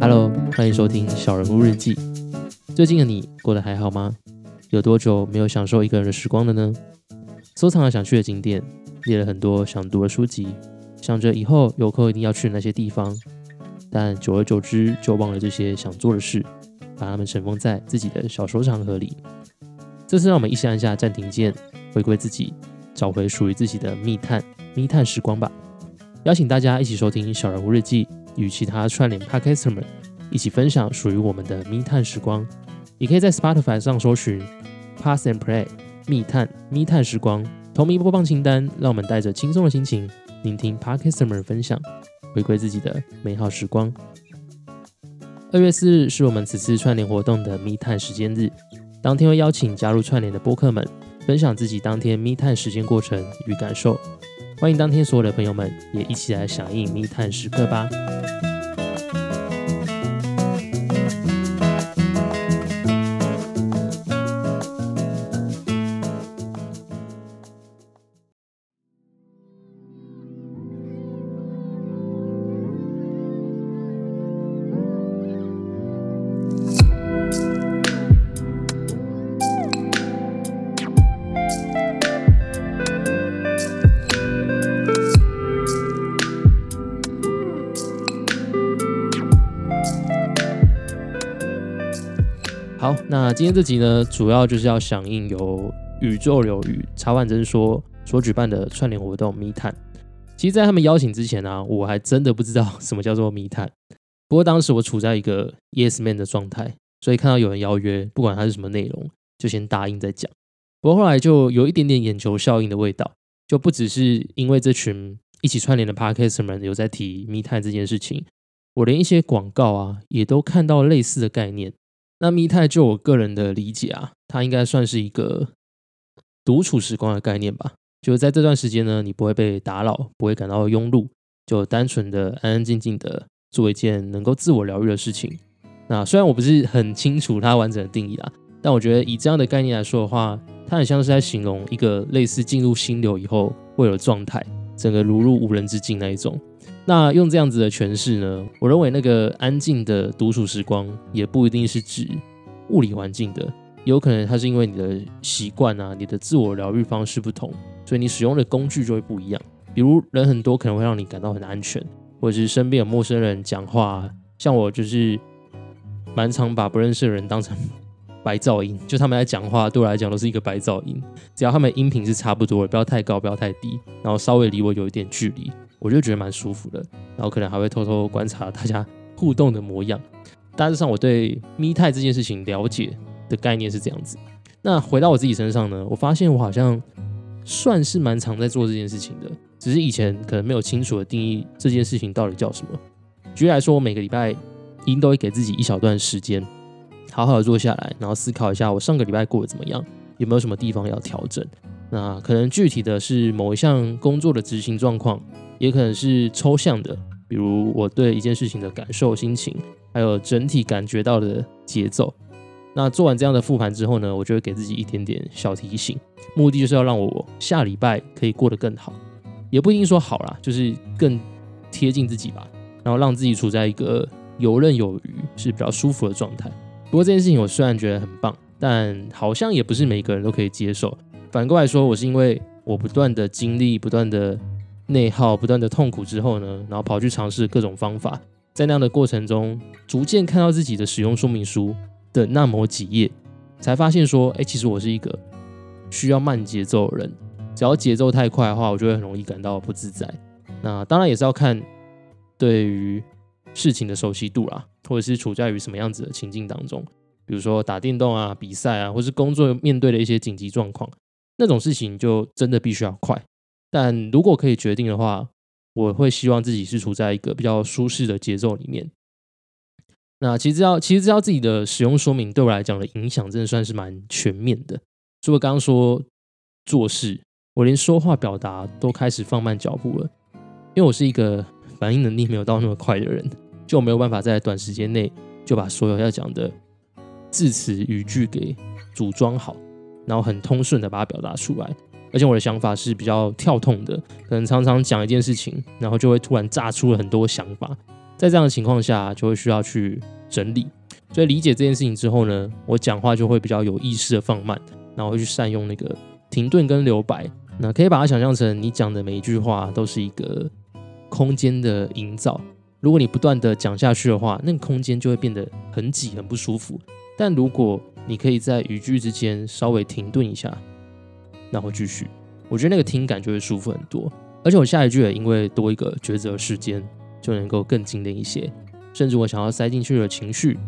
Hello，欢迎收听《小人物日记》。最近的你过得还好吗？有多久没有享受一个人的时光了呢？收藏了想去的景点，列了很多想读的书籍，想着以后有空一定要去那些地方。但久而久之，就忘了这些想做的事，把它们尘封在自己的小收藏盒里。这次让我们一起按下暂停键，回归自己，找回属于自己的密探、密探时光吧。邀请大家一起收听《小人物日记》，与其他串联 Podcaster 们一起分享属于我们的密探时光。也可以在 Spotify 上搜寻 Pass and Play 密探密探时光同名播放清单，让我们带着轻松的心情，聆听 Podcaster 们分享，回归自己的美好时光。二月四日是我们此次串联活动的密探时间日，当天会邀请加入串联的播客们，分享自己当天密探时间过程与感受。欢迎当天所有的朋友们也一起来响应密探时刻吧！好，那今天这集呢，主要就是要响应由宇宙流与茶碗真说所举办的串联活动密探。其实，在他们邀请之前呢，我还真的不知道什么叫做密探。不过当时我处在一个 yes man 的状态，所以看到有人邀约，不管他是什么内容，就先答应再讲。不过后来就有一点点眼球效应的味道，就不只是因为这群一起串联的 parkes 们有在提密探这件事情，我连一些广告啊，也都看到类似的概念。那密探就我个人的理解啊，它应该算是一个独处时光的概念吧。就是在这段时间呢，你不会被打扰，不会感到庸碌，就单纯的安安静静的做一件能够自我疗愈的事情。那虽然我不是很清楚它完整的定义啊，但我觉得以这样的概念来说的话，它很像是在形容一个类似进入心流以后会有状态，整个如入无人之境那一种。那用这样子的诠释呢？我认为那个安静的独处时光也不一定是指物理环境的，有可能它是因为你的习惯啊，你的自我疗愈方式不同，所以你使用的工具就会不一样。比如人很多可能会让你感到很安全，或者是身边有陌生人讲话，像我就是蛮常把不认识的人当成白噪音，就他们在讲话对我来讲都是一个白噪音，只要他们音频是差不多的，不要太高，不要太低，然后稍微离我有一点距离。我就觉得蛮舒服的，然后可能还会偷偷观察大家互动的模样。大致上，我对咪态这件事情了解的概念是这样子。那回到我自己身上呢，我发现我好像算是蛮常在做这件事情的，只是以前可能没有清楚的定义这件事情到底叫什么。举例来说，我每个礼拜一定都会给自己一小段时间，好好的坐下来，然后思考一下我上个礼拜过得怎么样，有没有什么地方要调整。那可能具体的是某一项工作的执行状况。也可能是抽象的，比如我对一件事情的感受、心情，还有整体感觉到的节奏。那做完这样的复盘之后呢，我就会给自己一点点小提醒，目的就是要让我下礼拜可以过得更好，也不一定说好啦，就是更贴近自己吧，然后让自己处在一个游刃有余、是比较舒服的状态。不过这件事情我虽然觉得很棒，但好像也不是每个人都可以接受。反过来说，我是因为我不断的经历，不断的。内耗不断的痛苦之后呢，然后跑去尝试各种方法，在那样的过程中，逐渐看到自己的使用说明书的那么几页，才发现说，哎，其实我是一个需要慢节奏的人，只要节奏太快的话，我就会很容易感到不自在。那当然也是要看对于事情的熟悉度啦，或者是处在于什么样子的情境当中，比如说打电动啊、比赛啊，或是工作面对的一些紧急状况，那种事情就真的必须要快。但如果可以决定的话，我会希望自己是处在一个比较舒适的节奏里面。那其实要其实要自己的使用说明对我来讲的影响，真的算是蛮全面的。除了刚刚说做事，我连说话表达都开始放慢脚步了，因为我是一个反应能力没有到那么快的人，就没有办法在短时间内就把所有要讲的字词语句给组装好。然后很通顺的把它表达出来。而且我的想法是比较跳痛的，可能常常讲一件事情，然后就会突然炸出了很多想法。在这样的情况下，就会需要去整理。所以理解这件事情之后呢，我讲话就会比较有意识的放慢，然后去善用那个停顿跟留白。那可以把它想象成你讲的每一句话都是一个空间的营造。如果你不断的讲下去的话，那个空间就会变得很挤、很不舒服。但如果你可以在语句之间稍微停顿一下。然后继续，我觉得那个听感就会舒服很多，而且我下一句也因为多一个抉择时间，就能够更精炼一些。甚至我想要塞进去的情绪，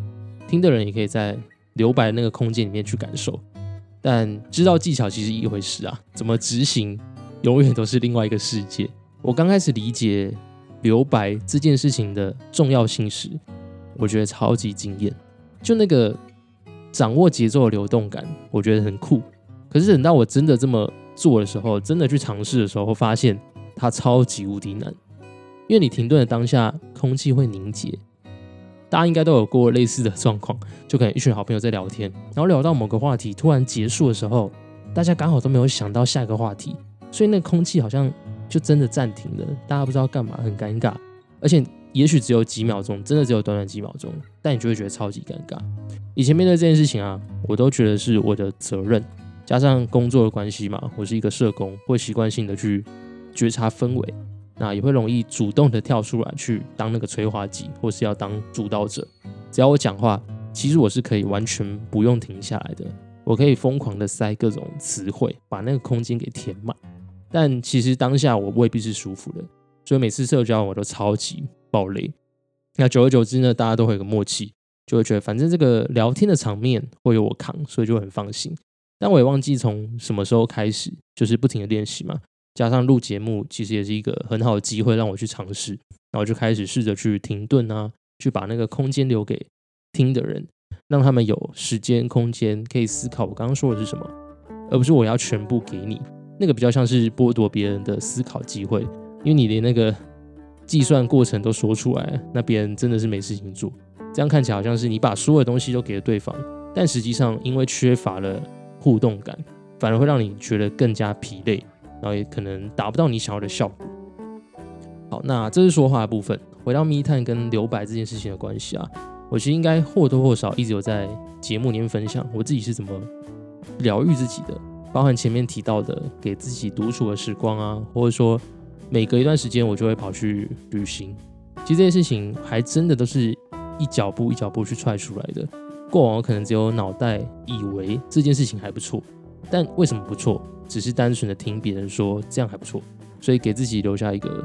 听的人也可以在留白那个空间里面去感受。但知道技巧其实一回事啊，怎么执行永远都是另外一个世界。我刚开始理解留白这件事情的重要性时，我觉得超级惊艳，就那个掌握节奏的流动感，我觉得很酷。可是等到我真的这么做的时候，真的去尝试的时候，会发现它超级无敌难。因为你停顿的当下，空气会凝结。大家应该都有过类似的状况，就可能一群好朋友在聊天，然后聊到某个话题突然结束的时候，大家刚好都没有想到下一个话题，所以那空气好像就真的暂停了，大家不知道干嘛，很尴尬。而且也许只有几秒钟，真的只有短短几秒钟，但你就会觉得超级尴尬。以前面对这件事情啊，我都觉得是我的责任。加上工作的关系嘛，我是一个社工，会习惯性的去觉察氛围，那也会容易主动的跳出来去当那个催化剂，或是要当主导者。只要我讲话，其实我是可以完全不用停下来的，我可以疯狂的塞各种词汇，把那个空间给填满。但其实当下我未必是舒服的，所以每次社交我都超级爆累。那久而久之呢，大家都会有个默契，就会觉得反正这个聊天的场面会有我扛，所以就很放心。但我也忘记从什么时候开始，就是不停的练习嘛，加上录节目，其实也是一个很好的机会让我去尝试，然后就开始试着去停顿啊，去把那个空间留给听的人，让他们有时间空间可以思考我刚刚说的是什么，而不是我要全部给你，那个比较像是剥夺别人的思考机会，因为你连那个计算过程都说出来，那别人真的是没事情做，这样看起来好像是你把所有东西都给了对方，但实际上因为缺乏了。互动感反而会让你觉得更加疲累，然后也可能达不到你想要的效果。好，那这是说话的部分。回到密探跟留白这件事情的关系啊，我其实应该或多或少一直有在节目里面分享我自己是怎么疗愈自己的，包含前面提到的给自己独处的时光啊，或者说每隔一段时间我就会跑去旅行。其实这些事情还真的都是一脚步一脚步去踹出来的。过往我可能只有脑袋以为这件事情还不错，但为什么不错？只是单纯的听别人说这样还不错，所以给自己留下一个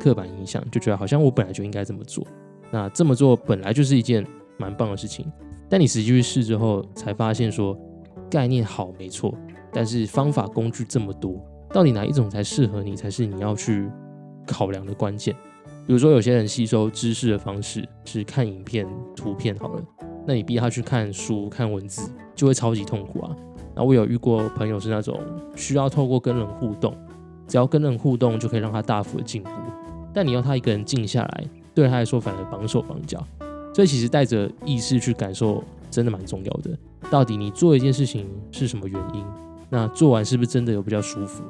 刻板印象，就觉得好像我本来就应该这么做。那这么做本来就是一件蛮棒的事情，但你实际去试之后，才发现说概念好没错，但是方法工具这么多，到底哪一种才适合你，才是你要去考量的关键。比如说有些人吸收知识的方式是看影片、图片好了。那你逼他去看书、看文字，就会超级痛苦啊。那我有遇过朋友是那种需要透过跟人互动，只要跟人互动就可以让他大幅的进步。但你要他一个人静下来，对他来说反而绑手绑脚。所以其实带着意识去感受，真的蛮重要的。到底你做一件事情是什么原因？那做完是不是真的有比较舒服？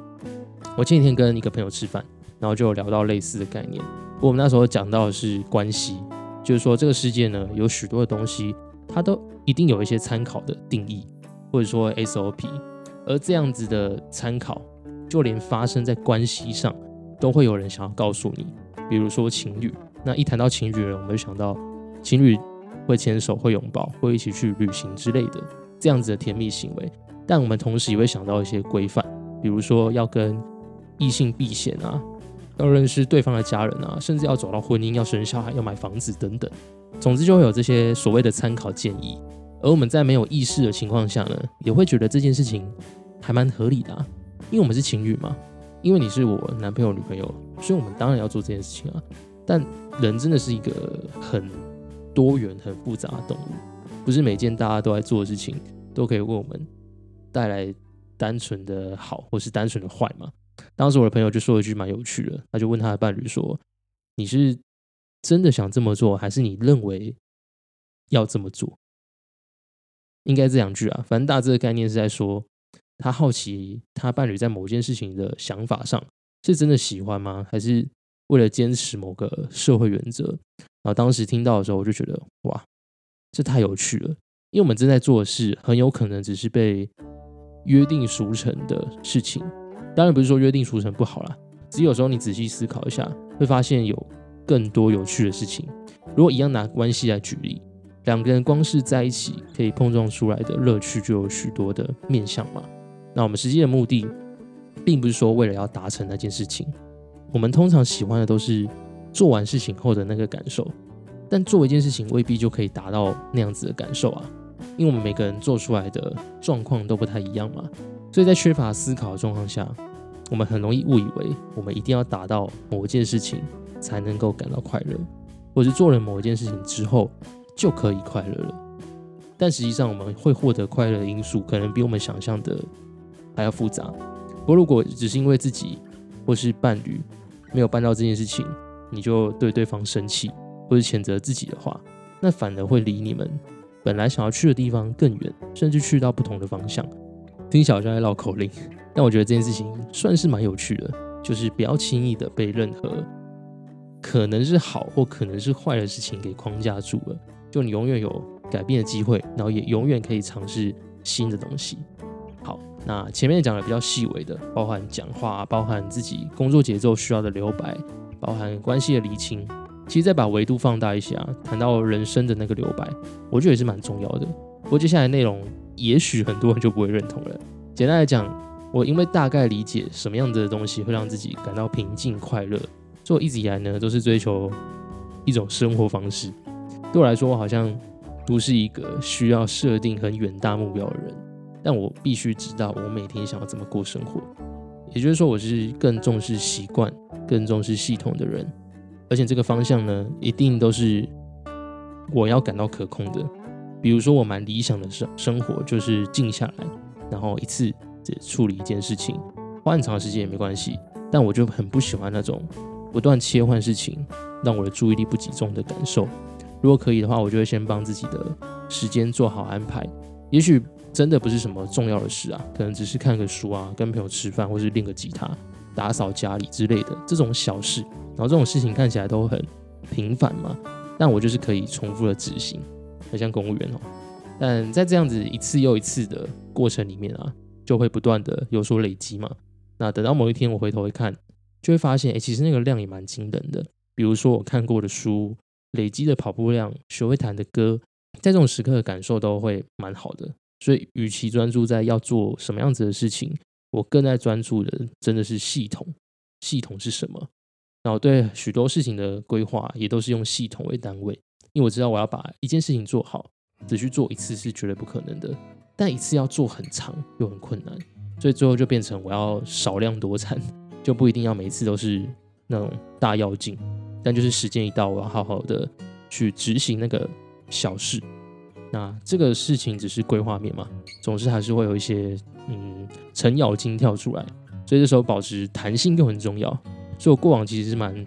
我前几天跟一个朋友吃饭，然后就聊到类似的概念。我们那时候讲到的是关系。就是说，这个世界呢，有许多的东西，它都一定有一些参考的定义，或者说 SOP。而这样子的参考，就连发生在关系上，都会有人想要告诉你。比如说情侣，那一谈到情侣人，我们就想到情侣会牵手、会拥抱、会一起去旅行之类的这样子的甜蜜行为。但我们同时也会想到一些规范，比如说要跟异性避嫌啊。要认识对方的家人啊，甚至要走到婚姻、要生小孩、要买房子等等，总之就会有这些所谓的参考建议。而我们在没有意识的情况下呢，也会觉得这件事情还蛮合理的，啊因为我们是情侣嘛，因为你是我男朋友、女朋友，所以我们当然要做这件事情啊。但人真的是一个很多元、很复杂的动物，不是每件大家都在做的事情都可以为我们带来单纯的好，或是单纯的坏嘛。当时我的朋友就说了一句蛮有趣的，他就问他的伴侣说：“你是真的想这么做，还是你认为要这么做？”应该这两句啊，反正大致的概念是在说，他好奇他伴侣在某件事情的想法上是真的喜欢吗？还是为了坚持某个社会原则？然后当时听到的时候，我就觉得哇，这太有趣了。因为我们正在做的事，很有可能只是被约定俗成的事情。当然不是说约定俗成不好啦，只有时候你仔细思考一下，会发现有更多有趣的事情。如果一样拿关系来举例，两个人光是在一起可以碰撞出来的乐趣就有许多的面向嘛。那我们实际的目的，并不是说为了要达成那件事情，我们通常喜欢的都是做完事情后的那个感受。但做一件事情未必就可以达到那样子的感受啊，因为我们每个人做出来的状况都不太一样嘛。所以在缺乏思考的状况下，我们很容易误以为我们一定要达到某一件事情才能够感到快乐，或是做了某一件事情之后就可以快乐了。但实际上，我们会获得快乐的因素可能比我们想象的还要复杂。不过，如果只是因为自己或是伴侣没有办到这件事情，你就对对方生气或者谴责自己的话，那反而会离你们本来想要去的地方更远，甚至去到不同的方向。听小张在绕口令，但我觉得这件事情算是蛮有趣的，就是不要轻易的被任何可能是好或可能是坏的事情给框架住了。就你永远有改变的机会，然后也永远可以尝试新的东西。好，那前面讲的比较细微的，包含讲话，包含自己工作节奏需要的留白，包含关系的厘清。其实再把维度放大一些啊，谈到人生的那个留白，我觉得也是蛮重要的。不过接下来内容。也许很多人就不会认同了。简单来讲，我因为大概理解什么样子的东西会让自己感到平静快乐，所以我一直以来呢都是追求一种生活方式。对我来说，我好像不是一个需要设定很远大目标的人，但我必须知道我每天想要怎么过生活。也就是说，我是更重视习惯、更重视系统的人，而且这个方向呢，一定都是我要感到可控的。比如说，我蛮理想的生生活就是静下来，然后一次只处理一件事情，花很长时间也没关系。但我就很不喜欢那种不断切换事情，让我的注意力不集中的感受。如果可以的话，我就会先帮自己的时间做好安排。也许真的不是什么重要的事啊，可能只是看个书啊，跟朋友吃饭，或是练个吉他、打扫家里之类的这种小事。然后这种事情看起来都很平凡嘛，但我就是可以重复的执行。很像公务员哦，但在这样子一次又一次的过程里面啊，就会不断的有所累积嘛。那等到某一天我回头一看，就会发现，哎，其实那个量也蛮惊人的。比如说我看过的书、累积的跑步量、学会弹的歌，在这种时刻的感受都会蛮好的。所以，与其专注在要做什么样子的事情，我更在专注的真的是系统。系统是什么？然后对许多事情的规划也都是用系统为单位。因为我知道我要把一件事情做好，只去做一次是绝对不可能的。但一次要做很长又很困难，所以最后就变成我要少量多餐，就不一定要每一次都是那种大要劲。但就是时间一到，我要好好的去执行那个小事。那这个事情只是规划面嘛，总是还是会有一些嗯程咬金跳出来，所以这时候保持弹性又很重要。所以我过往其实是蛮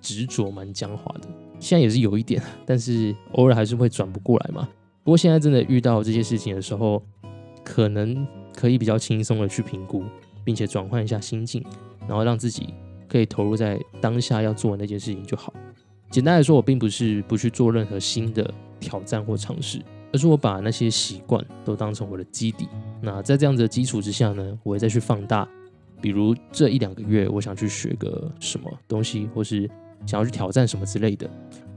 执着、蛮僵化的。现在也是有一点，但是偶尔还是会转不过来嘛。不过现在真的遇到这些事情的时候，可能可以比较轻松的去评估，并且转换一下心境，然后让自己可以投入在当下要做的那件事情就好。简单来说，我并不是不去做任何新的挑战或尝试，而是我把那些习惯都当成我的基底。那在这样子的基础之下呢，我会再去放大，比如这一两个月我想去学个什么东西，或是。想要去挑战什么之类的，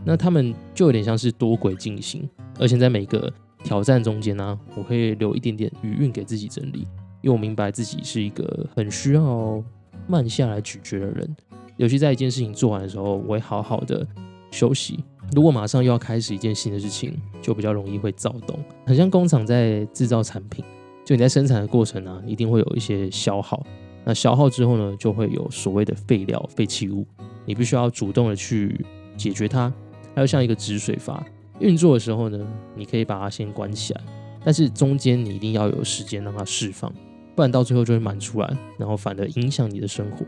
那他们就有点像是多轨进行，而且在每个挑战中间呢，我会留一点点余韵给自己整理，因为我明白自己是一个很需要慢下来咀嚼的人，尤其在一件事情做完的时候，我会好好的休息。如果马上又要开始一件新的事情，就比较容易会躁动，很像工厂在制造产品，就你在生产的过程呢，一定会有一些消耗，那消耗之后呢，就会有所谓的废料、废弃物。你必须要主动的去解决它，还有像一个止水阀运作的时候呢，你可以把它先关起来，但是中间你一定要有时间让它释放，不然到最后就会满出来，然后反而影响你的生活。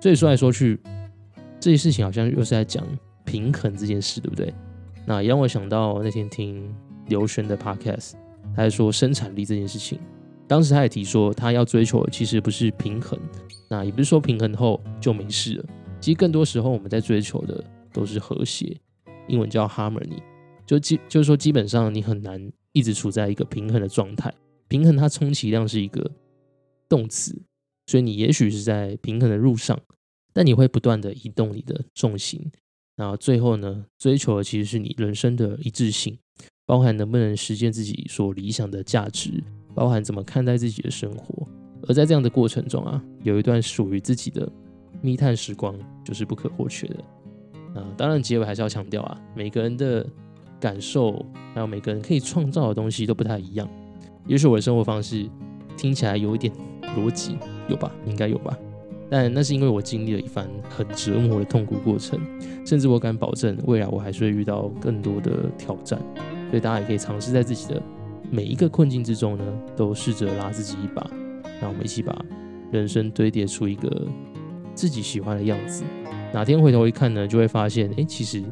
所以说来说去，这些事情好像又是在讲平衡这件事，对不对？那也让我想到那天听刘璇的 podcast，他在说生产力这件事情，当时他也提说，他要追求的其实不是平衡，那也不是说平衡后就没事了。其实更多时候我们在追求的都是和谐，英文叫 harmony，就基就是说基本上你很难一直处在一个平衡的状态。平衡它充其量是一个动词，所以你也许是在平衡的路上，但你会不断的移动你的重心，然后最后呢，追求的其实是你人生的一致性，包含能不能实现自己所理想的价值，包含怎么看待自己的生活。而在这样的过程中啊，有一段属于自己的密探时光就是不可或缺的。啊，当然结尾还是要强调啊，每个人的感受还有每个人可以创造的东西都不太一样。也许我的生活方式听起来有一点逻辑，有吧？应该有吧？但那是因为我经历了一番很折磨的痛苦过程，甚至我敢保证，未来我还是会遇到更多的挑战。所以大家也可以尝试在自己的每一个困境之中呢，都试着拉自己一把，让我们一起把人生堆叠出一个自己喜欢的样子。哪天回头一看呢，就会发现，哎，其实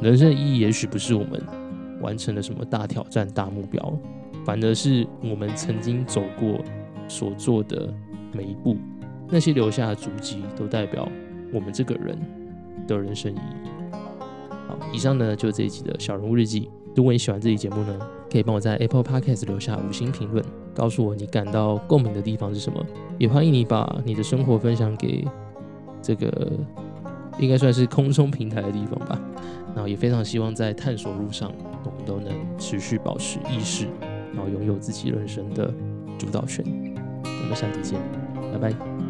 人生的意义也许不是我们完成了什么大挑战、大目标。反而是我们曾经走过所做的每一步，那些留下的足迹，都代表我们这个人的人生意义。好，以上呢就是这一集的小人物日记。如果你喜欢这期节目呢，可以帮我在 Apple Podcast 留下五星评论，告诉我你感到共鸣的地方是什么。也欢迎你把你的生活分享给这个应该算是空中平台的地方吧。然后也非常希望在探索路上，我们都能持续保持意识。然后拥有自己人生的主导权。我们下期见，拜拜。